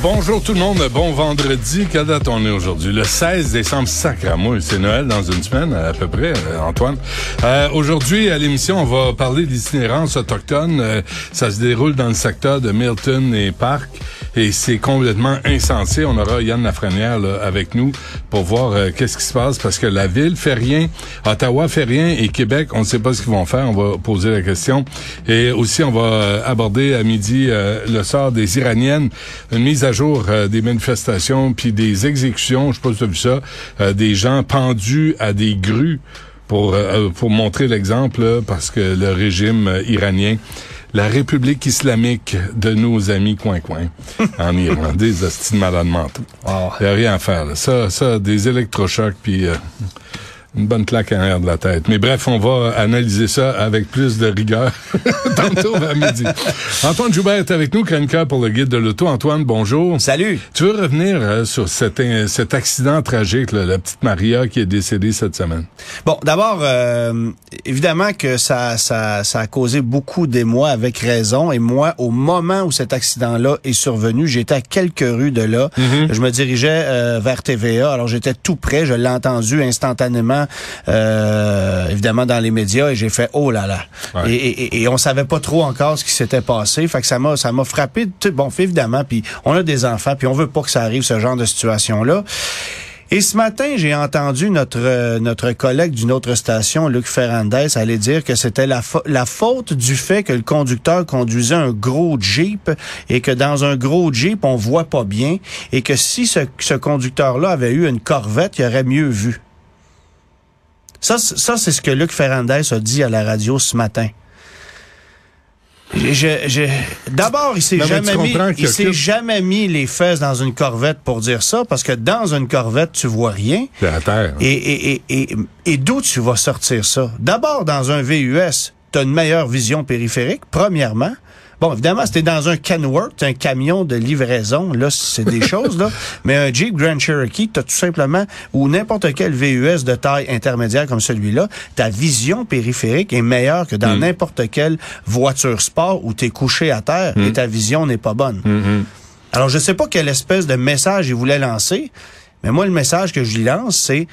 Bonjour tout le monde, bon vendredi. Quelle date on est aujourd'hui? Le 16 décembre, sacramouille. C'est Noël dans une semaine à peu près, euh, Antoine. Euh, aujourd'hui, à l'émission, on va parler d'itinérance autochtone. Euh, ça se déroule dans le secteur de Milton et Park et c'est complètement insensé. On aura Yann Lafrenière là, avec nous pour voir euh, qu'est-ce qui se passe parce que la ville fait rien, Ottawa fait rien et Québec, on ne sait pas ce qu'ils vont faire. On va poser la question. Et aussi, on va euh, aborder à midi euh, le sort des Iraniennes, une mise à jour des manifestations puis des exécutions. Je sais pas si tu vu ça, des gens pendus à des grues pour pour montrer l'exemple parce que le régime iranien la République islamique de nos amis coin-coin en Iran, des hosties de malades mentaux. Il y a rien à faire. Là. Ça, ça, des électrochocs, puis euh, une bonne claque en l'air de la tête. Mais bref, on va analyser ça avec plus de rigueur tantôt à midi. Antoine Joubert est avec nous, chroniqueur pour le guide de l'auto. Antoine, bonjour. Salut. Tu veux revenir euh, sur cet, in- cet accident tragique, là, la petite Maria qui est décédée cette semaine? Bon, d'abord, euh, évidemment que ça, ça, ça a causé beaucoup d'émoi avec raison. Et moi, au moment où cet accident-là est survenu, j'étais à quelques rues de là. Je me dirigeais euh, vers TVA. Alors, j'étais tout près. Je l'ai entendu instantanément, euh, évidemment, dans les médias. Et j'ai fait, oh là là. Ouais. Et, et, et on savait pas trop encore ce qui s'était passé. Fait que ça m'a, ça m'a frappé. Bon, évidemment, puis on a des enfants, puis on veut pas que ça arrive, ce genre de situation-là. Et ce matin, j'ai entendu notre euh, notre collègue d'une autre station, Luc Ferrandez, aller dire que c'était la, fa- la faute du fait que le conducteur conduisait un gros Jeep et que dans un gros Jeep, on voit pas bien et que si ce, ce conducteur-là avait eu une Corvette, il aurait mieux vu. Ça, c'est ce que Luc Ferrandez a dit à la radio ce matin. Je- je- je- D'abord, il s'est jamais mis, il s'est jamais mis les fesses dans une Corvette pour dire ça, parce que dans une Corvette, tu vois rien. Terre. Et, et, et, et, et d'où tu vas sortir ça? D'abord, dans un VUS, tu as une meilleure vision périphérique, premièrement. Bon, évidemment, c'était dans un Kenworth, un camion de livraison, là, c'est des choses, là. Mais un Jeep Grand Cherokee, tu as tout simplement, ou n'importe quel VUS de taille intermédiaire comme celui-là, ta vision périphérique est meilleure que dans n'importe quelle voiture sport où tu es couché à terre et ta vision n'est pas bonne. Alors, je sais pas quelle espèce de message il voulait lancer, mais moi, le message que je lui lance, c'est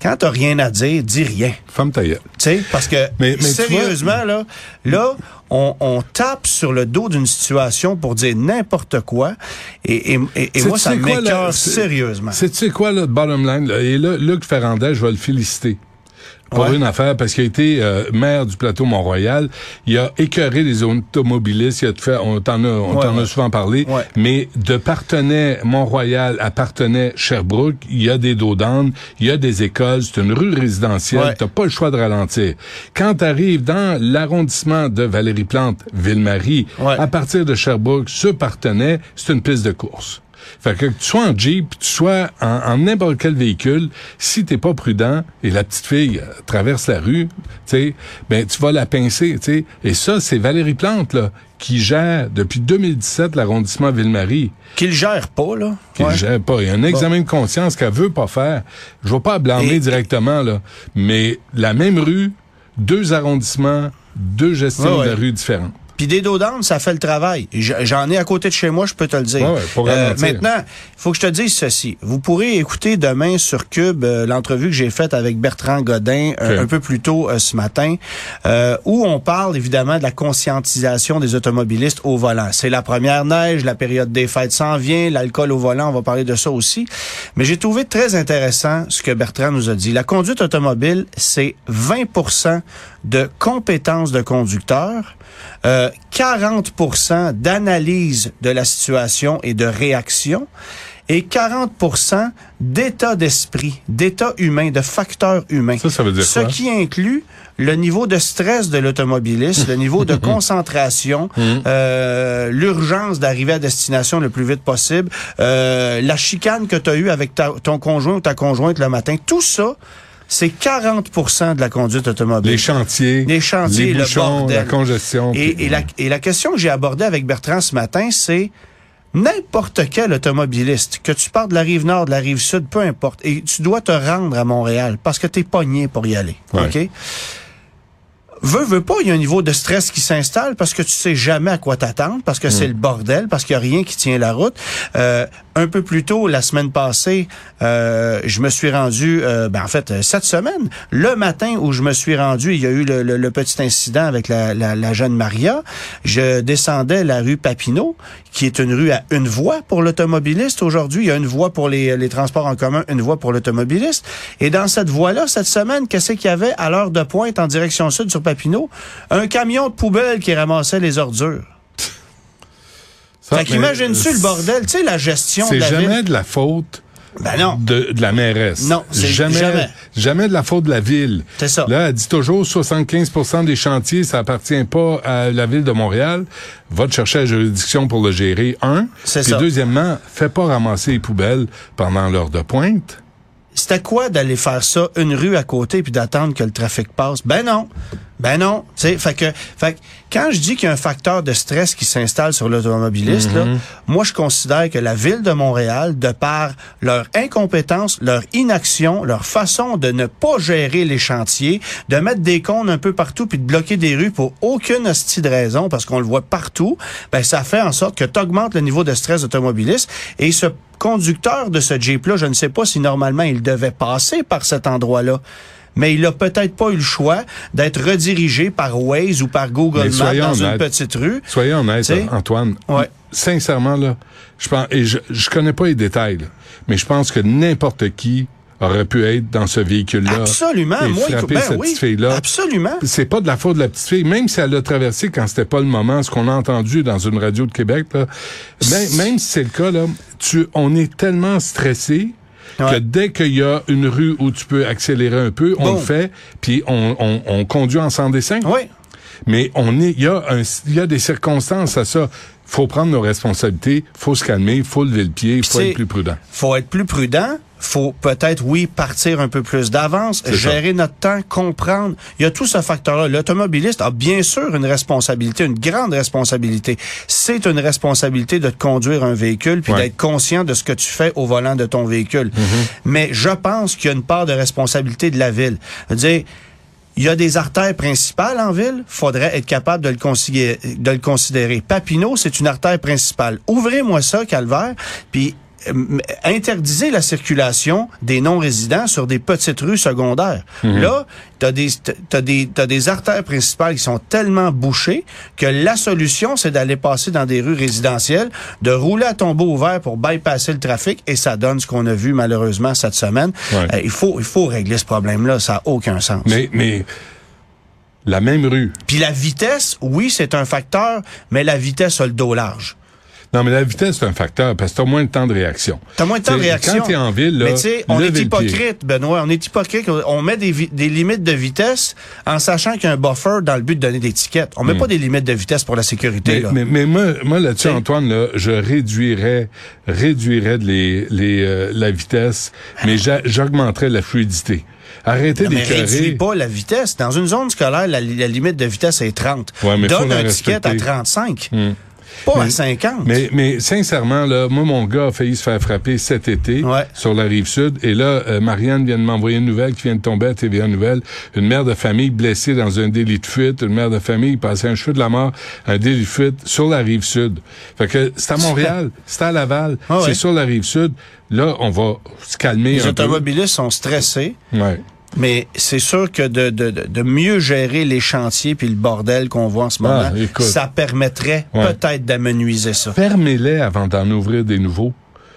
quand t'as rien à dire, dis rien. Femme ta gueule. Tu sais, parce que Mais- sérieusement, là, là, on, on tape sur le dos d'une situation pour dire n'importe quoi. Et, et, et- moi, ça m'écœure sérieusement. C'est tu sais quoi le bottom line là? et là Luc Ferrandez, je vais le féliciter. Pour Ouais. une affaire, parce qu'il a été euh, maire du plateau Mont-Royal, il a écœuré les automobilistes, il a fait, on t'en a, on Ouais, t'en a souvent parlé, Ouais. mais de Partenay Mont-Royal à Partenay Sherbrooke, il y a des dos d'âne, il y a des écoles, c'est une rue résidentielle, t'as pas le choix de ralentir. Quand t'arrives dans l'arrondissement de Valérie Plante, Ville-Marie, Ouais. à partir de Sherbrooke, ce Partenay, c'est une piste de course. Fait que, que tu sois en Jeep, tu sois en, n'importe quel véhicule, si t'es pas prudent et la petite fille euh, traverse la rue, tu ben tu vas la pincer, tu. Et ça, c'est Valérie Plante là qui gère depuis 2017 l'arrondissement Ville-Marie, Qu'il gère pas, là. qui Ouais. le gère pas. Il y a un examen de conscience qu'elle veut pas faire. Je vais pas la blâmer Et- directement là, mais la même rue, deux arrondissements, deux gestions Ouais, de la rue différentes. Puis des dos d'âne, ça fait le travail. J'en ai à côté de chez moi, je peux te le dire. Ouais, Euh, maintenant, il faut que je te dise ceci. Vous pourrez écouter demain sur Cube euh, l'entrevue que j'ai faite avec Bertrand Godin euh, un peu plus tôt euh, ce matin, où on parle évidemment de la conscientisation des automobilistes au volant. C'est la première neige, la période des fêtes s'en vient, l'alcool au volant, on va parler de ça aussi. Mais j'ai trouvé très intéressant ce que Bertrand nous a dit. La conduite automobile, c'est 20 de compétences de conducteur, euh, 40% d'analyse de la situation et de réaction et 40% d'état d'esprit, d'état humain, de facteurs humains. Ça, ça veut dire Ce quoi? qui inclut le niveau de stress de l'automobiliste, le niveau de concentration, euh, l'urgence d'arriver à destination le plus vite possible, euh, la chicane que tu as eue avec ta- ton conjoint ou ta conjointe le matin, tout ça, c'est 40% de la conduite automobile. Les chantiers, Les chantiers, les le bouchons, bordel. la congestion. Et, puis- et la, et la question que j'ai abordée avec Bertrand ce matin, c'est N'importe quel automobiliste, que tu partes de la rive nord, de la rive sud, peu importe, et tu dois te rendre à Montréal parce que t'es pogné pour y aller. Ouais. OK? Veux, veux pas, il y a un niveau de stress qui s'installe parce que tu sais jamais à quoi t'attendre, parce que c'est le bordel, parce qu'il y a rien qui tient la route. Euh, un peu plus tôt, la semaine passée, euh, je me suis rendu, euh, ben en fait, euh, cette semaine, le matin où je me suis rendu, il y a eu le, le- le petit incident avec la, la- la jeune Maria. Je descendais la rue Papineau, qui est une rue à une voie pour l'automobiliste. Aujourd'hui, il y a une voie pour les, les transports en commun, une voie pour l'automobiliste. Et dans cette voie-là, cette semaine, qu'est-ce qu'il y avait à l'heure de pointe en direction sud sur Papineau? Un camion de poubelle qui ramassait les ordures. Ça, Fait qu'imagine-tu euh, le bordel, tu sais, la gestion de C'est la jamais ville. de la faute Ben non. de, de la mairesse. Non, c'est jamais, jamais. jamais de la faute de la ville. C'est ça. Là, elle dit toujours 75% des chantiers, ça appartient pas à la ville de Montréal. Va te chercher la juridiction pour le gérer, un. C'est Puis ça. deuxièmement, fais pas ramasser les poubelles pendant l'heure de pointe. C'était quoi d'aller faire ça une rue à côté puis d'attendre que le trafic passe? Ben non. Ben non. Tu sais, fait que, fait que quand je dis qu'il y a un facteur de stress qui s'installe sur l'automobiliste, là, moi, je considère que la ville de Montréal, de par leur incompétence, leur inaction, leur façon de ne pas gérer les chantiers, de mettre des cônes un peu partout puis de bloquer des rues pour aucune hostie de raison, parce qu'on le voit partout, ben, ça fait en sorte que tu augmentes le niveau de stress automobiliste et ce conducteur de ce Jeep-là, je ne sais pas si normalement il devait passer par cet endroit-là. Mais il a peut-être pas eu le choix d'être redirigé par Waze ou par Google Maps dans une honnêtes. petite rue. Soyons honnêtes, Tu sais? Antoine. Ouais. Sincèrement, là, je pense, et je, je connais pas les détails, là, mais je pense que n'importe qui aurait pu être dans ce véhicule-là. Absolument. Et Moi, frapper ben cette oui, petite fille-là. absolument. C'est pas de la faute de la petite fille, même si elle l'a traversé quand c'était pas le moment, ce qu'on a entendu dans une radio de Québec, là, même, même si c'est le cas, là, tu, on est tellement stressé que dès qu'il y a une rue où tu peux accélérer un peu, on le fait, puis on, on, on conduit en sans dessin. Oui. Mais on est, il y a un, il y a des circonstances à ça. Faut prendre nos responsabilités, faut se calmer, faut lever le pied, faut être plus prudent. faut être plus prudent. Faut peut-être, oui, partir un peu plus d'avance, gérer notre temps, comprendre. Il y a tout ce facteur-là. L'automobiliste a bien sûr une responsabilité, une grande responsabilité. C'est une responsabilité de te conduire un véhicule puis Ouais. d'être conscient de ce que tu fais au volant de ton véhicule. Mm-hmm. Mais je pense qu'il y a une part de responsabilité de la ville. Dire, il y a des artères principales en ville, faudrait être capable de le considérer. De le considérer. Papineau, c'est une artère principale. Ouvrez-moi ça, Calvaire, puis interdisez la circulation des non-résidents sur des petites rues secondaires. Là, t'as des t'as des t'as des artères principales qui sont tellement bouchées que la solution c'est d'aller passer dans des rues résidentielles, de rouler à tombeau ouvert pour bypasser le trafic et ça donne ce qu'on a vu malheureusement cette semaine. Ouais. Euh, il faut il faut régler ce problème-là, ça a aucun sens. Mais, mais, la même rue. Puis la vitesse, oui, c'est un facteur, mais la vitesse a le dos large. Non, mais la vitesse, c'est un facteur, parce que t'as moins de temps de réaction. T'as moins de temps de réaction. Quand t'es en ville, là, Mais tu sais, on est hypocrite, Benoît. On est hypocrite. On met des, limites de vitesse en sachant qu'il y a un buffer dans le but de donner des tickets. On met pas des limites de vitesse pour la sécurité. Hmm. Mais, là. mais, mais moi, moi là-dessus. Antoine, là, je réduirais, réduirais les, les, euh, la vitesse, mais j'a- j'augmenterais la fluidité. Arrêtez Non, mais réduis pas la vitesse. Dans une zone scolaire, la, la limite de vitesse est 30. Ouais, mais Donne un ticket à respecter. 35. Hmm. Pas à Mais- 50. Mais, mais sincèrement, là, moi, mon gars a failli se faire frapper cet été Ouais. sur la rive sud. Et là, euh, Marianne vient de m'envoyer une nouvelle qui vient de tomber à TVA Nouvelle. Une mère de famille blessée dans un délit de fuite. Une mère de famille passée un cheveu de la mort, un délit de fuite sur la rive sud. Fait que c'est à Montréal, c'est à Laval, Ah ouais. c'est sur la rive sud. Là, on va se calmer Les un peu. automobilistes sont stressés. Ouais. Mais c'est sûr que de, de, de mieux gérer les chantiers puis le bordel qu'on voit en ce moment, Ah, écoute. ça permettrait Ouais. peut-être d'amenuiser ça. Fermez-les avant d'en ouvrir des nouveaux.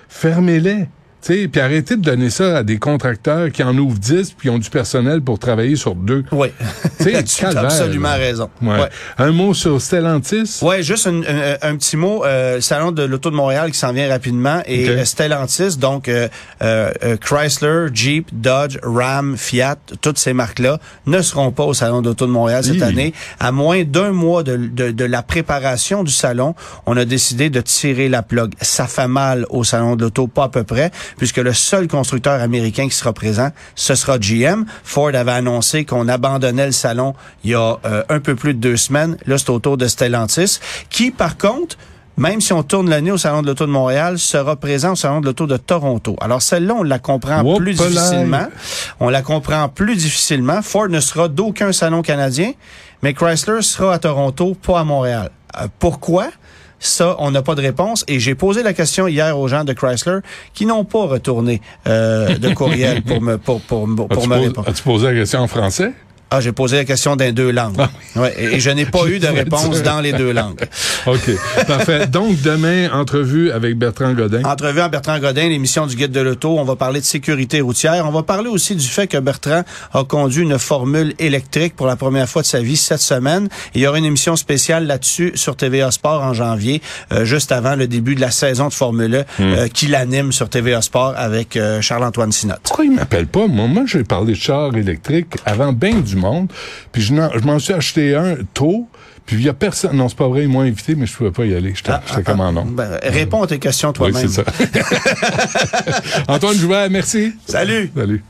Fermez-les. Tu sais, puis arrêtez de donner ça à des contracteurs qui en ouvrent 10 puis qui ont du personnel pour travailler sur deux. Oui. Tu as absolument là. raison. Ouais. Ouais. Un mot sur Stellantis? Ouais, juste un, un- un petit mot. Euh, le salon de l'auto de Montréal qui s'en vient rapidement et euh, Stellantis, donc euh, euh, euh, Chrysler, Jeep, Dodge, Ram, Fiat, toutes ces marques-là ne seront pas au salon de l'auto de Montréal cette Hi. année. À moins d'un mois de, de, de la préparation du salon, on a décidé de tirer la plug. Ça fait mal au salon de l'auto, pas à peu près, puisque le seul constructeur américain qui sera présent, ce sera GM. Ford avait annoncé qu'on abandonnait le salon il y a euh, un peu plus de deux semaines. Là, c'est au tour de Stellantis, qui, par contre, même si on tourne le nez au Salon de l'Auto de Montréal, sera présent au Salon de l'Auto de Toronto. Alors celle-là, on la comprend Whoop plus là. difficilement. On la comprend plus difficilement. Ford ne sera d'aucun salon canadien, mais Chrysler sera à Toronto, pas à Montréal. Euh, pourquoi? Ça, on n'a pas de réponse. Et j'ai posé la question hier aux gens de Chrysler qui n'ont pas retourné euh, de courriel pour me pour pour, pour, As-tu me répondre. as-tu posé la question en français? Ah, j'ai posé la question dans deux langues. Ouais, et, et je n'ai pas eu de réponse dans les deux langues. OK. Parfait. Donc, demain, entrevue avec Bertrand Godin. Entrevue à Bertrand Godin, l'émission du Guide de l'Auto. On va parler de sécurité routière. On va parler aussi du fait que Bertrand a conduit une formule électrique pour la première fois de sa vie cette semaine. Il y aura une émission spéciale là-dessus sur TVA Sport en janvier, euh, juste avant le début de la saison de Formule 1, euh, qui l'anime sur TVA Sport avec euh, Charles-Antoine Sinotte. Pourquoi il m'appelle pas? Moi, moi j'ai parlé de char électrique avant bien du monde. Puis je, m'en suis acheté un tôt. Puis il y a personne. Non, c'est pas vrai, ils m'ont invité, mais je pouvais pas y aller. J'étais j'étais comme en nom. Ben, réponds à tes questions Oui, toi-même. c'est ça. Antoine Joubert, merci. Salut! Salut.